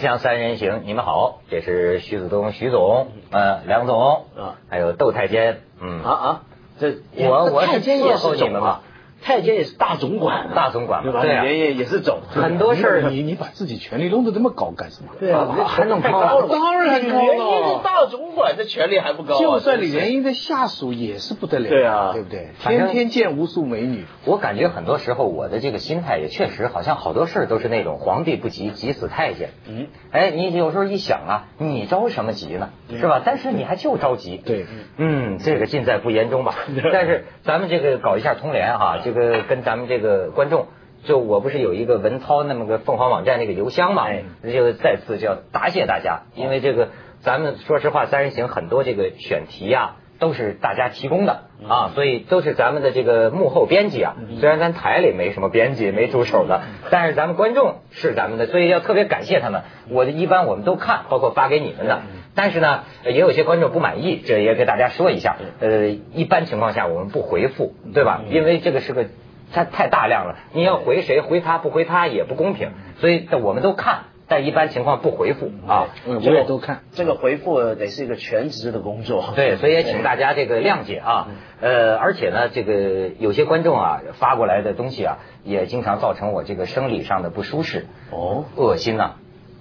锵锵三人行，你们好，这是徐子东徐总，呃，梁总，啊。还有窦太监，嗯，啊啊，这我我是太监也伺候是你们嘛，太监也是大总管啊，大总管嘛对吧？对啊李连夜也是总，很多事儿你你把自己权力弄得这么高干什么？对啊，啊还弄高了当然高了李是大总管，的权力还不高啊？就算李莲英的下属也是不得了，对啊对不对？天天见无数美女，我感觉很多时候我的这个心态也确实好像好多事儿都是那种皇帝不急急死太监。嗯，哎，你有时候一想啊，你着什么急呢？是吧？但是你还就着急。对，嗯，这个尽在不言中吧。但是咱们这个搞一下通联哈，这个跟咱们这个观众，就我不是有一个文涛那么个凤凰网站那个邮箱嘛哎，那就再次就要答谢大家，因为这个咱们说实话，三人行很多这个选题呀、都是大家提供的啊，所以都是咱们的这个幕后编辑啊。虽然咱台里没什么编辑，没助手的，但是咱们观众是咱们的，所以要特别感谢他们。我的一般我们都看，包括发给你们的。但是呢，也有些观众不满意，这也给大家说一下。呃，一般情况下我们不回复，对吧？因为这个是个它太大量了，你要回谁回他不回他也不公平，所以我们都看，但一般情况不回复啊。嗯我也都看。这个回复得是一个全职的工作。对，所以也请大家这个谅解啊。呃，而且呢，这个有些观众啊发过来的东西啊，也经常造成我这个生理上的不舒适，哦，恶心呐、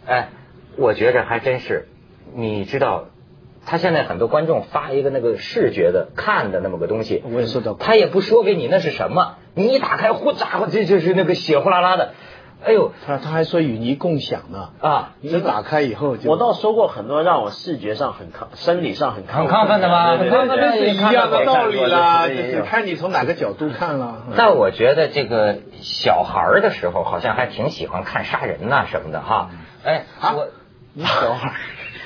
哎，我觉着还真是，你知道，他现在很多观众发一个那个视觉的看的那么个东西，我也收到过他也不说给你那是什么，你一打开，呼家伙，这就是那个血呼啦啦的，哎呦。他他还说与你共享呢，啊！你一打开以后就我倒收过很多让我视觉上很亢、生理上很很亢奋的吗？对对对很亢奋。这是一样的道理啦，就是看你从哪个角度看了。但我觉得这个小孩儿的时候，好像还挺喜欢看杀人呐、什么的哈。哎，啊？我你小孩，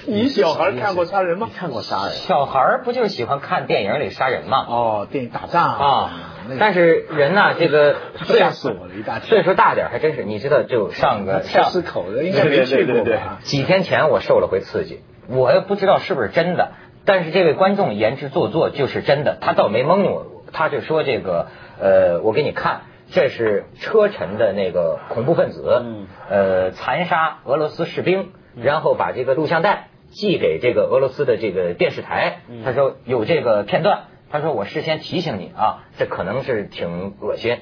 你小孩看过杀人吗你？看过杀人？小孩不就是喜欢看电影里杀人吗？哦，电影打仗啊那，个但是人呐、这个岁 吓死我了一大跳岁数大点还真是，你知道，就上个 上菜市口的应该没去过吧？几天前我受了回刺激，我也不知道是不是真的，但是这位观众言之做作就是真的，他倒没蒙我，他就说这个呃，我给你看，这是车臣的那个恐怖分子，嗯呃，残杀俄罗斯士兵，然后把这个录像带寄给这个俄罗斯的这个电视台，他说有这个片段，他说我事先提醒你啊，这可能是挺恶心。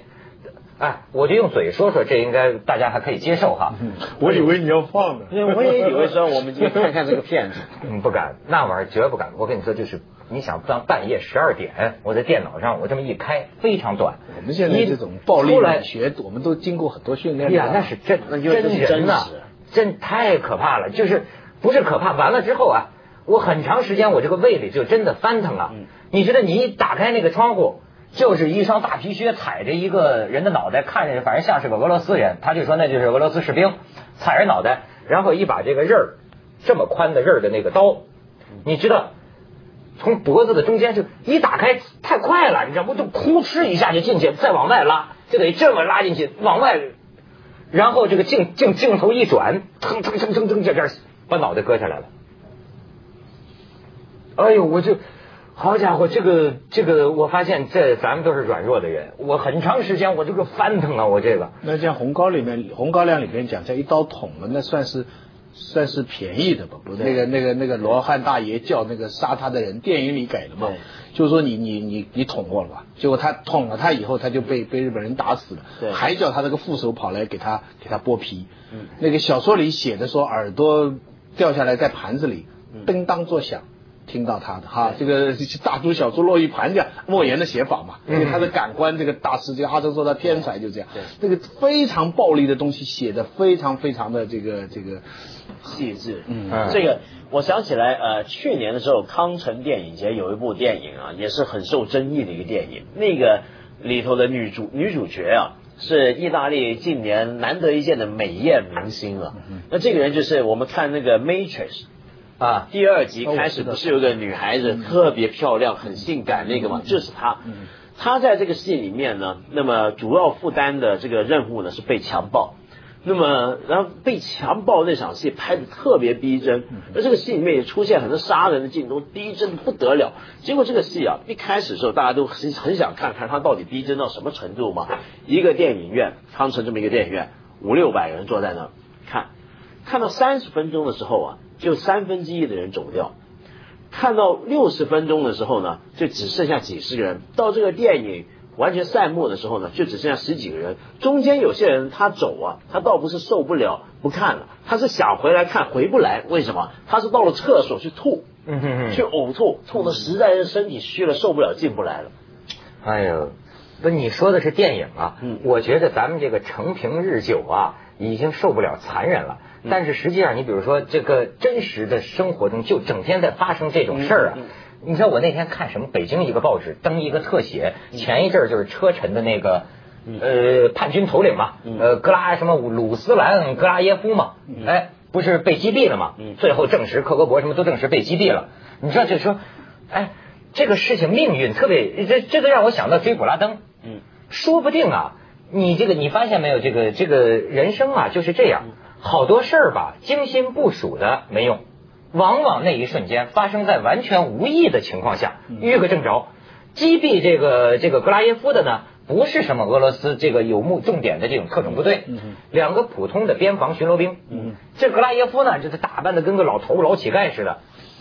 哎，我就用嘴说说，这应该大家还可以接受哈。我以为你要放呢。因为我也以为说我们今天看看这个片子，嗯，不敢，那玩意儿绝不敢。我跟你说，就是你想当半夜十二点，我在电脑上我这么一开，非常短。我们现在这种暴力学，我们都经过很多训练哎呀，那是真那是真人呐实，真太可怕了。就是不是可怕，完了之后啊，我很长时间我这个胃里就真的翻腾啊。你觉得，你一打开那个窗户。就是一双大皮靴踩着一个人的脑袋，看着反正像是个俄罗斯人，他就说那就是俄罗斯士兵，踩着脑袋，然后一把这个刃儿这么宽的刃儿的那个刀，你知道，从脖子的中间就一打开太快了，你知道不？就哭哧一下就进去，再往外拉，就得这么拉进去，往外，然后这个镜镜镜头一转，腾腾腾腾腾，这这儿把脑袋割下来了。哎呦，我就。好家伙，这个这个，我发现这咱们都是软弱的人，我很长时间我这个翻腾啊，我这个那像红高里面，红高粱里面讲叫一刀捅了，那算是算是便宜的吧？不，那个那个那个罗汉大爷叫那个杀他的人，电影里给的嘛？就是说你你你你捅过了吧？结果他捅了他以后，他就被被日本人打死了，对还叫他那个副手跑来给他给他剥皮。嗯，那个小说里写的说耳朵掉下来在盘子里，叮当作响。听到他的哈，这个 大珠小珠落玉盘这样，莫言的写法嘛，因为他的感官这个大师，这个阿哲说他天才就这样，这个非常暴力的东西写的非常非常的这个这个细致。嗯这个我想起来，呃，去年的时候，康城电影节有一部电影啊，也是很受争议的一个电影。那个里头的女主女主角啊，是意大利近年难得一见的美艳明星了。那这个人就是我们看那个《Matrix》。啊，第二集哦开始不是有个女孩子特别漂亮、很性感那个嘛？就是她。她在这个戏里面呢，那么主要负担的这个任务呢是被强暴。那么，然后被强暴那场戏拍的特别逼真，而这个戏里面也出现很多杀人的镜头，逼真的不得了。结果这个戏啊，一开始的时候大家都很很想看看它到底逼真到什么程度嘛。一个电影院，康城这么一个电影院，五六百人坐在那儿看，看到三十分钟的时候啊，就三分之一的人走掉；看到六十分钟的时候呢，就只剩下几十个人。到这个电影完全散幕的时候呢，就只剩下十几个人。中间有些人他走啊，他倒不是受不了不看了，他是想回来看回不来。为什么？他是到了厕所去吐，嗯哼哼去呕吐，吐的实在是身体虚了，受不了，进不来了。哎呦，不，你说的是电影啊，嗯我觉得咱们这个成平日久啊，已经受不了残忍了。但是实际上，你比如说这个真实的生活中，就整天在发生这种事儿啊。嗯嗯你知道我那天看什么？北京一个报纸登一个特写，前一阵儿就是车臣的那个。呃，叛军头领嘛，呃，格拉什么鲁斯兰格拉耶夫嘛，哎，不是被击毙了嘛？最后证实克格勃什么都证实被击毙了。你知道，就说，哎，这个事情命运特别，这这个让我想到追捕拉登。嗯，说不定啊，你这个你发现没有？这个这个人生啊就是这样，好多事儿吧，精心部署的没用，往往那一瞬间发生在完全无意的情况下，遇个正着。击毙这个这个格拉耶夫的呢，不是什么俄罗斯这个有目重点的这种特种部队，两个普通的边防巡逻兵。这格拉耶夫呢，就是打扮的跟个老头老乞丐似的，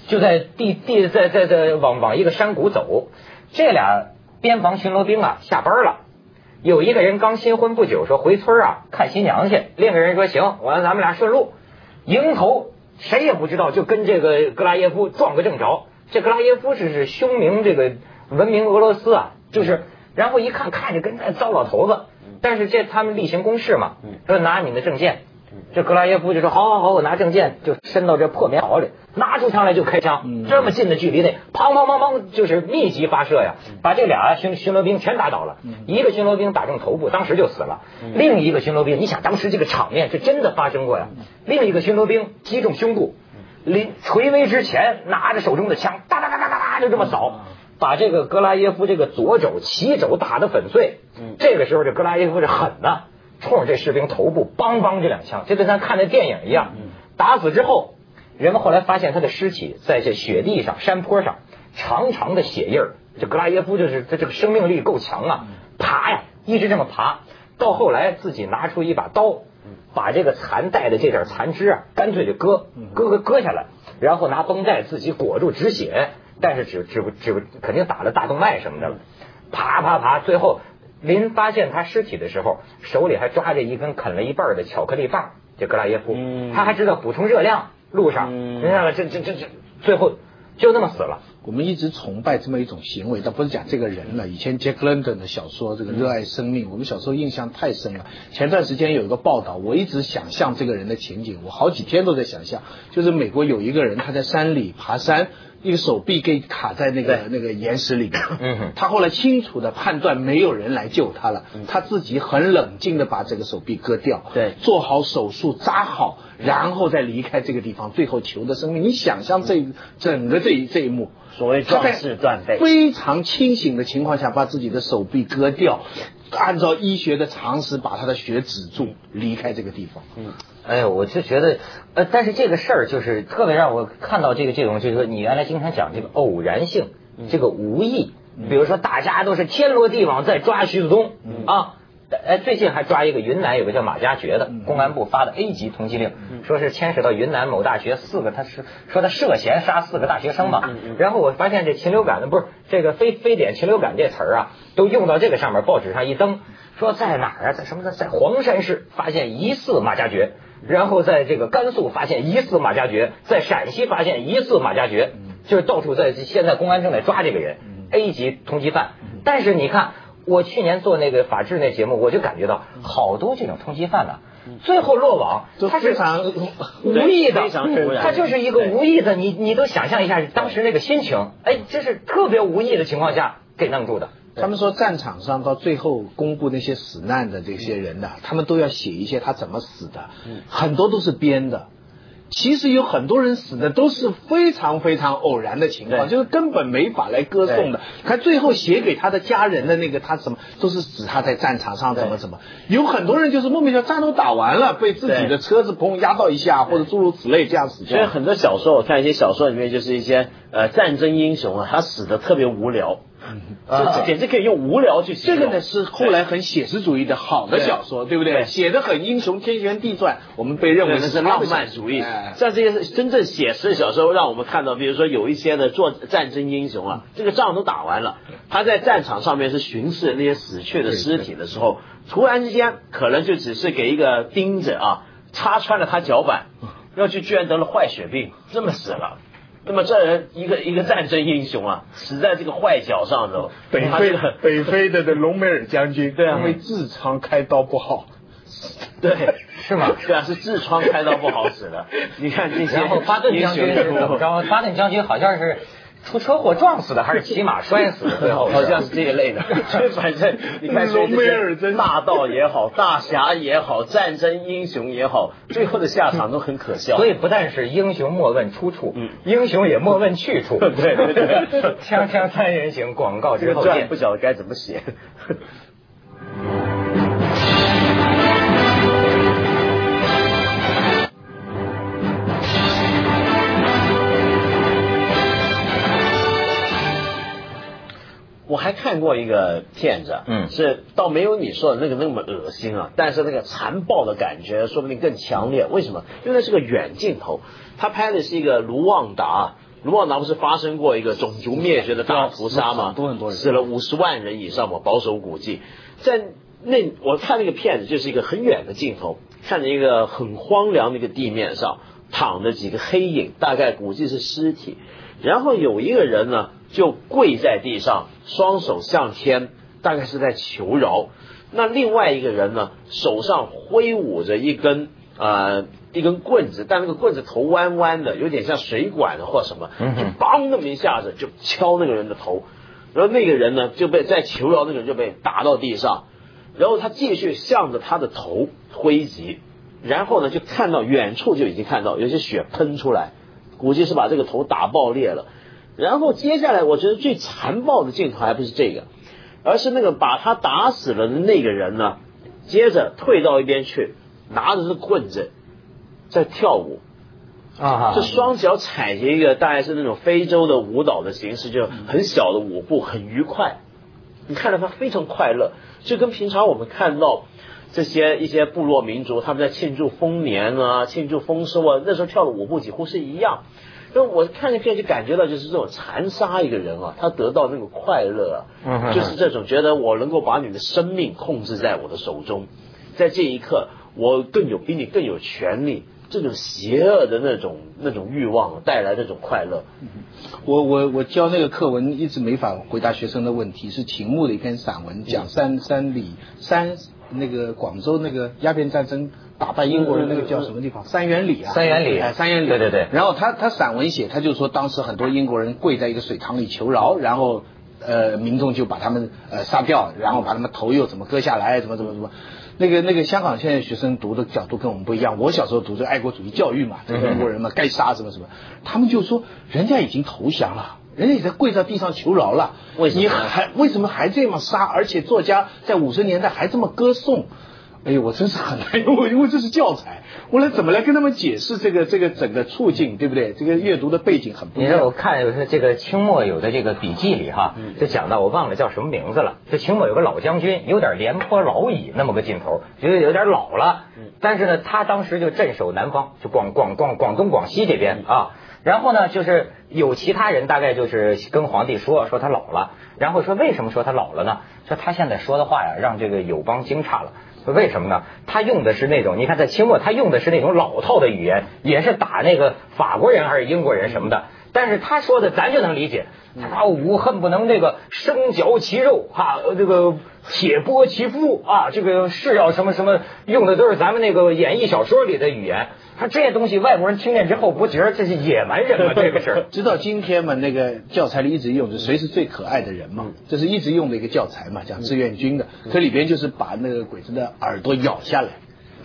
就在地地在在在往往一个山谷走。这俩边防巡逻兵啊下班了，有一个人刚新婚不久，说回村啊看新娘去；另一个人说行，我让咱们俩顺路。迎头谁也不知道，就跟这个格拉耶夫撞个正着。这格拉耶夫是是凶名这个闻名俄罗斯啊，就是然后一看看着跟那糟老头子，但是这他们例行公事嘛，说拿你的证件。这格拉耶夫就说：“好好好，我拿证件，就伸到这破棉袄里，拿出枪来就开枪，这么近的距离内，砰砰砰砰，就是密集发射呀，把这俩巡巡逻兵全打倒了。一个巡逻兵打中头部，当时就死了；另一个巡逻兵，你想当时这个场面是真的发生过呀。另一个巡逻兵击中胸部，临垂危之前，拿着手中的枪，哒哒哒哒哒哒就这么扫。”把这个格拉耶夫这个左肘齐肘打得粉碎，这个时候这格拉耶夫是狠呐，冲着这士兵头部梆梆这两枪，就跟咱看的电影一样。打死之后，人们后来发现他的尸体在这雪地上、山坡上，长长的血印儿。这格拉耶夫就是他这个生命力够强啊，爬呀，一直这么爬，到后来自己拿出一把刀，把这个残带的这点残肢啊，干脆就割割割割下来，然后拿绷带自己裹住止血。但是只只不只不肯定打了大动脉什么的了，爬爬爬，最后临发现他尸体的时候，手里还抓着一根啃了一半的巧克力棒。这格拉耶夫，他还知道补充热量，路上，你看了，这这这这，最后就那么死了。我们一直崇拜这么一种行为，倒不是讲这个人了。以前杰克伦敦的小说《这个热爱生命》，我们小时候印象太深了。前段时间有一个报道，我一直想象这个人的情景，我好几天都在想象，就是美国有一个人他在山里爬山。一个手臂给卡在那个那个岩石里面，嗯他后来清楚的判断没有人来救他了，他自己很冷静的把这个手臂割掉，对，做好手术扎好，然后再离开这个地方，最后求的生命。你想象这整个这一这一幕，所谓壮士断背，非常清醒的情况下把自己的手臂割掉，按照医学的常识把他的血止住，离开这个地方。嗯。哎呦，我就觉得，呃，但是这个事儿就是特别让我看到这个这种，就是说你原来经常讲这个偶然性，这个无意，比如说大家都是天罗地网在抓徐子东啊，哎，最近还抓一个云南有个叫马加爵的，公安部发的 A 级通缉令，说是牵扯到云南某大学四个，他是说他涉嫌杀四个大学生嘛，然后我发现这禽流感的不是这个非非典禽流感这词儿啊，都用到这个上面，报纸上一登，说在哪儿啊，在什么呢，在黄山市发现疑似马加爵。然后在这个甘肃发现疑似马加爵，在陕西发现疑似马加爵，就是到处在现在公安正在抓这个人，A 级通缉犯。但是你看，我去年做那个法制那节目，我就感觉到好多这种通缉犯呢，最后落网，他是非常无意的，他就是一个无意的，你你都想象一下当时那个心情，哎，这是特别无意的情况下给弄住的。他们说战场上到最后公布那些死难的这些人呢，他们都要写一些他怎么死的，很多都是编的。其实有很多人死的都是非常非常偶然的情况，就是根本没法来歌颂的。他最后写给他的家人的那个，他什么都是指他在战场上怎么怎么。有很多人就是莫名其妙战斗打完了，被自己的车子砰压到一下，或者诸如此类这样死掉。所以很多小说，我看一些小说里面就是一些呃战争英雄啊，他死的特别无聊。这简直可以用无聊去形容。这个呢是后来很写实主义的好的小说，对不对？写的很英雄，天旋地转，我们被认为是浪漫主义。像这些真正写实的小说，让我们看到，比如说有一些的做战争英雄啊，这个仗都打完了，他在战场上面是巡视那些死去的尸体的时候，突然之间可能就只是给一个钉子啊插穿了他脚板，要去居然得了坏血病，这么死了。那么这人一个一个战争英雄啊，死在这个坏脚上头。北非的北非的的隆美尔将军，对啊，因为痔疮开刀不好，对，是吗？对啊，是痔疮开刀不好使的。你看这些，然后巴顿将军是怎么着？巴顿将军好像是。出车祸撞死的还是骑马摔死 的？好像是这一类的。反正你看，隆美尔真大盗也好，大侠也好，战争英雄也好，最后的下场都很可笑。所以不但是英雄莫问出处，英雄也莫问去处。对对对，锵锵三人行，广告之后见。不晓得该怎么写。还看过一个片子，嗯，是倒没有你说的那个那么恶心啊，但是那个残暴的感觉说不定更强烈。为什么？因为那是个远镜头，他拍的是一个卢旺达，卢旺达不是发生过一个种族灭绝的大屠杀吗？多很多人死了五十万人以上嘛，保守估计。在那我看那个片子就是一个很远的镜头，看着一个很荒凉的一个地面上躺着几个黑影，大概估计是尸体，然后有一个人呢。就跪在地上，双手向天，大概是在求饶。那另外一个人呢，手上挥舞着一根呃一根棍子，但那个棍子头弯弯的，有点像水管或什么，就梆那么一下子就敲那个人的头，然后那个人呢就被在求饶，那个人就被打到地上，然后他继续向着他的头挥击，然后呢就看到远处就已经看到有些血喷出来，估计是把这个头打爆裂了。然后接下来，我觉得最残暴的镜头还不是这个，而是那个把他打死了的那个人呢，接着退到一边去，拿着这棍子在跳舞啊，这双脚踩着一个大概是那种非洲的舞蹈的形式，就很小的舞步，很愉快。你看到他非常快乐，就跟平常我们看到这些一些部落民族他们在庆祝丰年啊、庆祝丰收啊，那时候跳的舞步几乎是一样。那我看那片就感觉到，就是这种残杀一个人啊，他得到那个快乐啊，就是这种觉得我能够把你的生命控制在我的手中，在这一刻我更有比你更有权利，这种邪恶的那种那种欲望带来这种快乐。我我我教那个课文一直没法回答学生的问题，是秦牧的一篇散文，讲三三里三那个广州那个鸦片战争。打败英国人那个叫什么地方？三元里啊，三元里，哎，三元里，对对对。然后他他散文写，他就说当时很多英国人跪在一个水塘里求饶，然后呃民众就把他们呃杀掉，然后把他们头又怎么割下来，怎么怎么怎么。那个那个香港现在学生读的角度跟我们不一样，我小时候读这爱国主义教育嘛，这个英国人嘛该杀什么什么，他们就说人家已经投降了，人家已经跪在地上求饶了，你还为什么还这么杀？而且作家在五十年代还这么歌颂。哎呦，我真是很难，因为因为这是教材，我来怎么来跟他们解释这个这个整个处境，对不对？这个阅读的背景很不一样。你看，我看有这个清末有的这个笔记里哈，就讲到我忘了叫什么名字了。这清末有个老将军，有点廉颇老矣那么个劲头，觉得有点老了。但是呢，他当时就镇守南方，就广广广广东广西这边啊。然后呢，就是有其他人大概就是跟皇帝说说他老了，然后说为什么说他老了呢？说他现在说的话呀，让这个友邦惊诧了。为什么呢？他用的是那种，你看在清末，他用的是那种老套的语言，也是打那个法国人还是英国人什么的。但是他说的咱就能理解，他武恨不能那个生嚼其肉哈，这个铁剥其肤啊，这个是要什么什么，用的都是咱们那个演义小说里的语言。他这些东西，外国人听见之后不觉得这是野蛮人吗？这个事儿，直到今天嘛，那个教材里一直用着谁是最可爱的人嘛，这是一直用的一个教材嘛，讲志愿军的，这里边就是把那个鬼子的耳朵咬下来，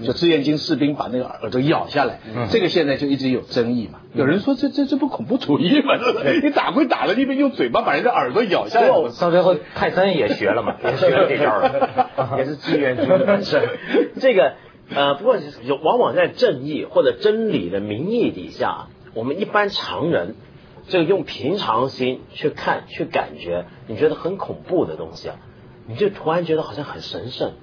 就志愿军士兵把那个耳朵咬下来，这个现在就一直有争议嘛。有人说这这这不恐怖主义吗？你打归打了，你别用嘴巴把人家耳朵咬下来。到最后泰森也学了嘛，也学了这招了，也是志愿军的本身。这个。呃，不过有往往在正义或者真理的名义底下，我们一般常人这个用平常心去看、去感觉，你觉得很恐怖的东西啊，你就突然觉得好像很神圣，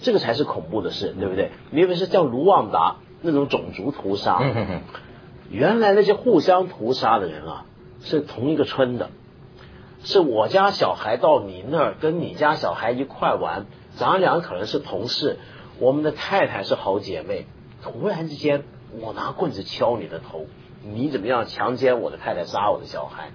这个才是恐怖的事，对不对？你以为是叫卢旺达那种种族屠杀，原来那些互相屠杀的人啊，是同一个村的，是我家小孩到你那儿跟你家小孩一块玩，咱俩可能是同事，我们的太太是好姐妹，突然之间我拿棍子敲你的头，你怎么样强奸我的太太，杀我的小孩，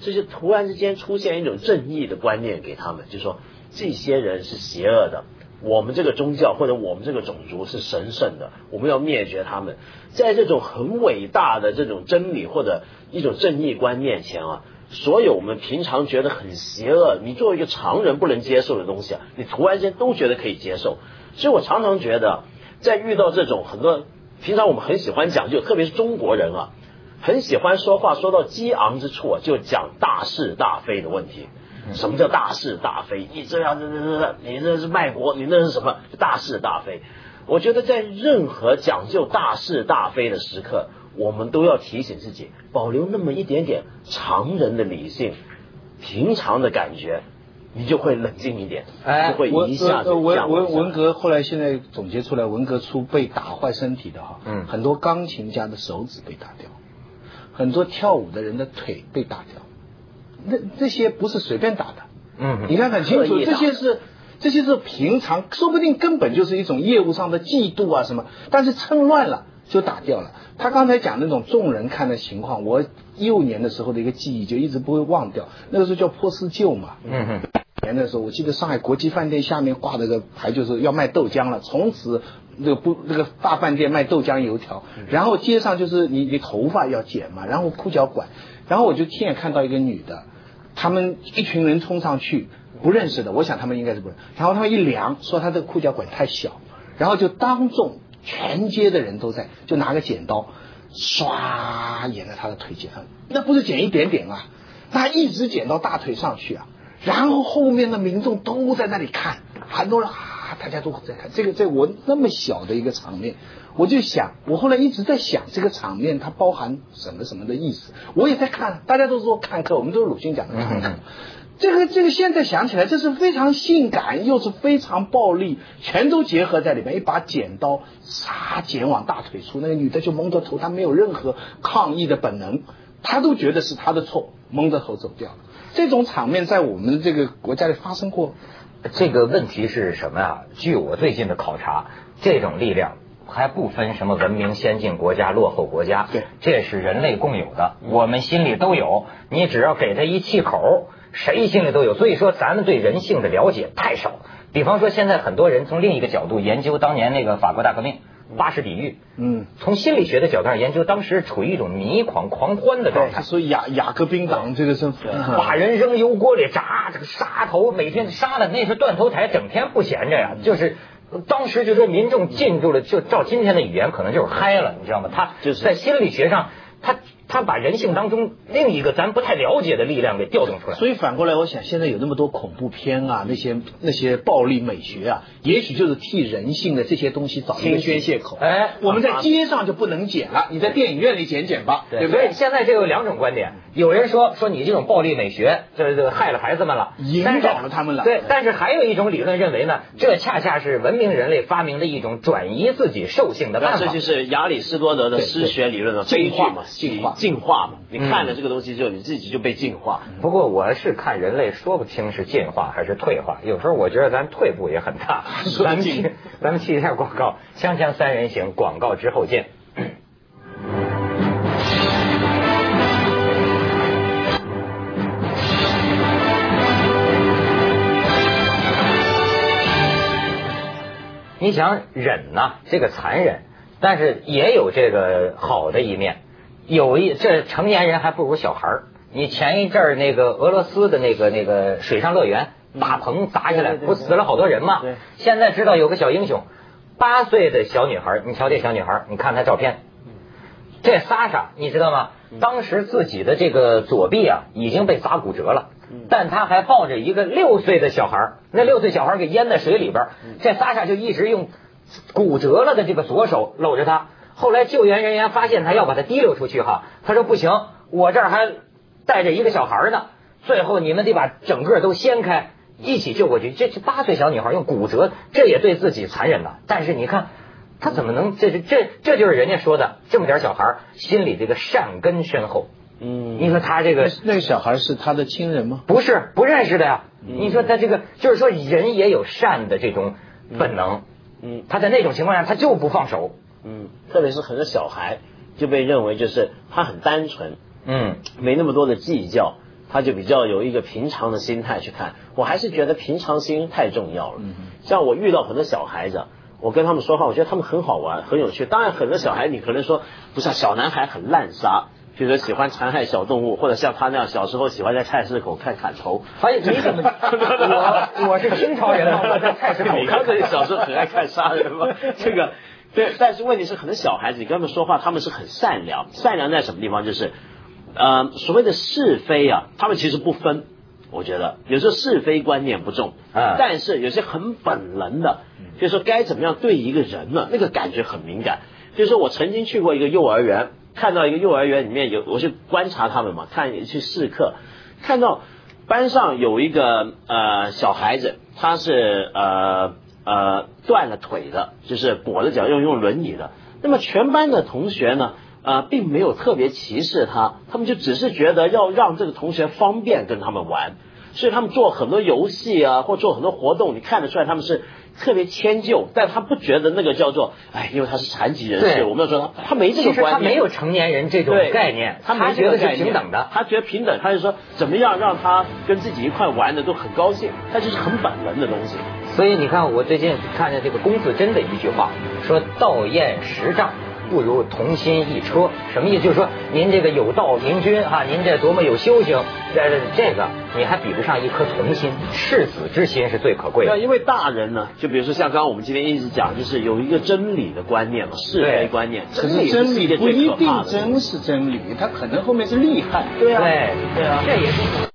这就突然之间出现一种正义的观念给他们，就说这些人是邪恶的。我们这个宗教或者我们这个种族是神圣的，我们要灭绝他们。在这种很伟大的这种真理或者一种正义观念前啊，所有我们平常觉得很邪恶，你作为一个常人不能接受的东西啊，你突然间都觉得可以接受。所以我常常觉得，在遇到这种很多平常我们很喜欢讲究，特别是中国人啊，很喜欢说话说到激昂之处啊，就讲大是大非的问题。什么叫大是大非？你这样这这这，你这是卖国，你那是什么大是大非？我觉得在任何讲究大是大非的时刻，我们都要提醒自己，保留那么一点点常人的理性、平常的感觉，你就会冷静一点，哎就会文一下子呃文文文革后来现在总结出来，文革初被打坏身体的哈，嗯。很多钢琴家的手指被打掉，很多跳舞的人的腿被打掉，那这些不是随便打的，嗯。你看很清楚，这些是这些是平常，说不定根本就是一种业务上的嫉妒啊什么，但是趁乱了就打掉了。他刚才讲那种众人看的情况，我幼年的时候的一个记忆就一直不会忘掉，那个时候叫波斯旧嘛，嗯哼，年的时候，我记得上海国际饭店下面挂了个牌，就是要卖豆浆了。从此，那个不那个大饭店卖豆浆油条，然后街上就是你你头发要剪嘛，然后裤脚管，然后我就亲眼看到一个女的，他们一群人冲上去，不认识的，我想他们应该是不认，然后他们一量，说他这个裤脚管太小，然后就当众全街的人都在，就拿个剪刀，唰沿着他的腿剪，那不是剪一点点啊，那一直剪到大腿上去啊。然后后面的民众都在那里看，很多人啊，大家都在看这个，在我那么小的一个场面，我就想，我后来一直在想这个场面它包含什么什么的意思，我也在看，大家都说看客，我们都是鲁迅讲的看客。这个这个现在想起来，这是非常性感，又是非常暴力，全都结合在里面。一把剪刀，唰剪往大腿处，那个女的就蒙着头，她没有任何抗议的本能，她都觉得是她的错，蒙着头走掉了。这种场面在我们这个国家里发生过。这个问题是什么呀？据我最近的考察，这种力量还不分什么文明先进国家、落后国家，对，这是人类共有的，我们心里都有。你只要给他一气口，谁心里都有。所以说，咱们对人性的了解太少。比方说，现在很多人从另一个角度研究当年那个法国大革命。巴士底狱，嗯，从心理学的角度上研究，当时处于一种迷狂狂欢的状态。所以雅雅各宾党这个政府把人扔油锅里炸，这个杀头，每天杀的那是断头台，整天不闲着呀。就是当时就说民众进入了，就照今天的语言，可能就是嗨了，你知道吗？他就是在心理学上，他他把人性当中另一个咱不太了解的力量给调动出来。所以反过来，我想现在有那么多恐怖片啊，那些那些暴力美学啊，也许就是替人性的这些东西找一个宣泄口。哎我们在街上就不能剪了，你在电影院里剪剪吧，对不对？所以现在这有两种观点，有人说说你这种暴力美学，这这害了孩子们了，引但是导了他们了对，但是还有一种理论认为呢，这恰恰是文明人类发明的一种转移自己兽性的办法。这就是亚里士多德的诗学理论的悲剧嘛，进化进化嘛。你看了这个东西之后，你自己就被进化。不过我是看人类说不清是进化还是退化，有时候我觉得咱退步也很大。咱们去，咱们去一下广告，锵锵三人行，广告之后见。你想忍呐、这个残忍，但是也有这个好的一面。有一这成年人还不如小孩儿。你前一阵儿那个俄罗斯的那个那个水上乐园大棚砸下来，不死了好多人吗？现在知道有个小英雄，八岁的小女孩儿，你瞧这小女孩儿，你看她照片，这莎莎你知道吗？当时自己的这个左臂啊已经被砸骨折了，但她还抱着一个六岁的小孩儿，那六岁小孩儿给淹在水里边，这莎莎就一直用骨折了的这个左手搂着他。后来救援人员发现他要把他提溜出去哈，他说不行，我这儿还带着一个小孩呢，最后你们得把整个都掀开，一起救过去。这是八岁小女孩用骨折，这也对自己残忍了。但是你看，他怎么能？这是这这就是人家说的，这么点小孩心里这个善根深厚。嗯，你说他这个那个小孩是他的亲人吗？不是，不认识的呀。你说他这个就是说人也有善的这种本能。嗯，他在那种情况下他就不放手。嗯，特别是很多小孩就被认为就是他很单纯。嗯，没那么多的计较，他就比较有一个平常的心态去看。我还是觉得平常心太重要了。嗯，像我遇到很多小孩子，我跟他们说话，我觉得他们很好玩，很有趣。当然，很多小孩你可能说不是小男孩很滥杀。比如说喜欢残害小动物，或者像他那样小时候喜欢在菜市口看砍头。哎，你怎么？我我是清朝人我在菜市口。你刚才小时候很爱看杀人吗？这个对，但是问题是，可能小孩子你跟他们说话，他们是很善良。善良在什么地方？就是呃，所谓的是非啊，他们其实不分。我觉得有时候是非观念不重啊，但是有些很本能的，就是说该怎么样对一个人呢？那个感觉很敏感。就是说我曾经去过一个幼儿园。看到一个幼儿园里面有，我去观察他们嘛，看去试课，看到班上有一个呃小孩子，他是呃呃断了腿的，就是跛着脚用用轮椅的。那么全班的同学呢，呃并没有特别歧视他，他们就只是觉得要让这个同学方便跟他们玩，所以他们做很多游戏啊，或做很多活动，你看得出来他们是。特别迁就，但他不觉得那个叫做哎，因为他是残疾人士，我们要说他他没这个观念，他没有成年人这种概念，他没觉得是平等的，他觉得平等，他就说怎么样让他跟自己一块玩的都很高兴，他就是很本能的东西。所以你看，我最近看见这个龚自珍的一句话，说道验十丈。不如同心一车，什么意思？就是说您这个有道明君哈，您这多么有修行，这这个你还比不上一颗童心，赤子之心是最可贵的。因为大人呢，就比如说像刚刚我们今天一直讲，就是有一个真理的观念嘛，是非观念。可是真理不一定真是真理，它可能后面是厉害。对啊，对对啊，这也是。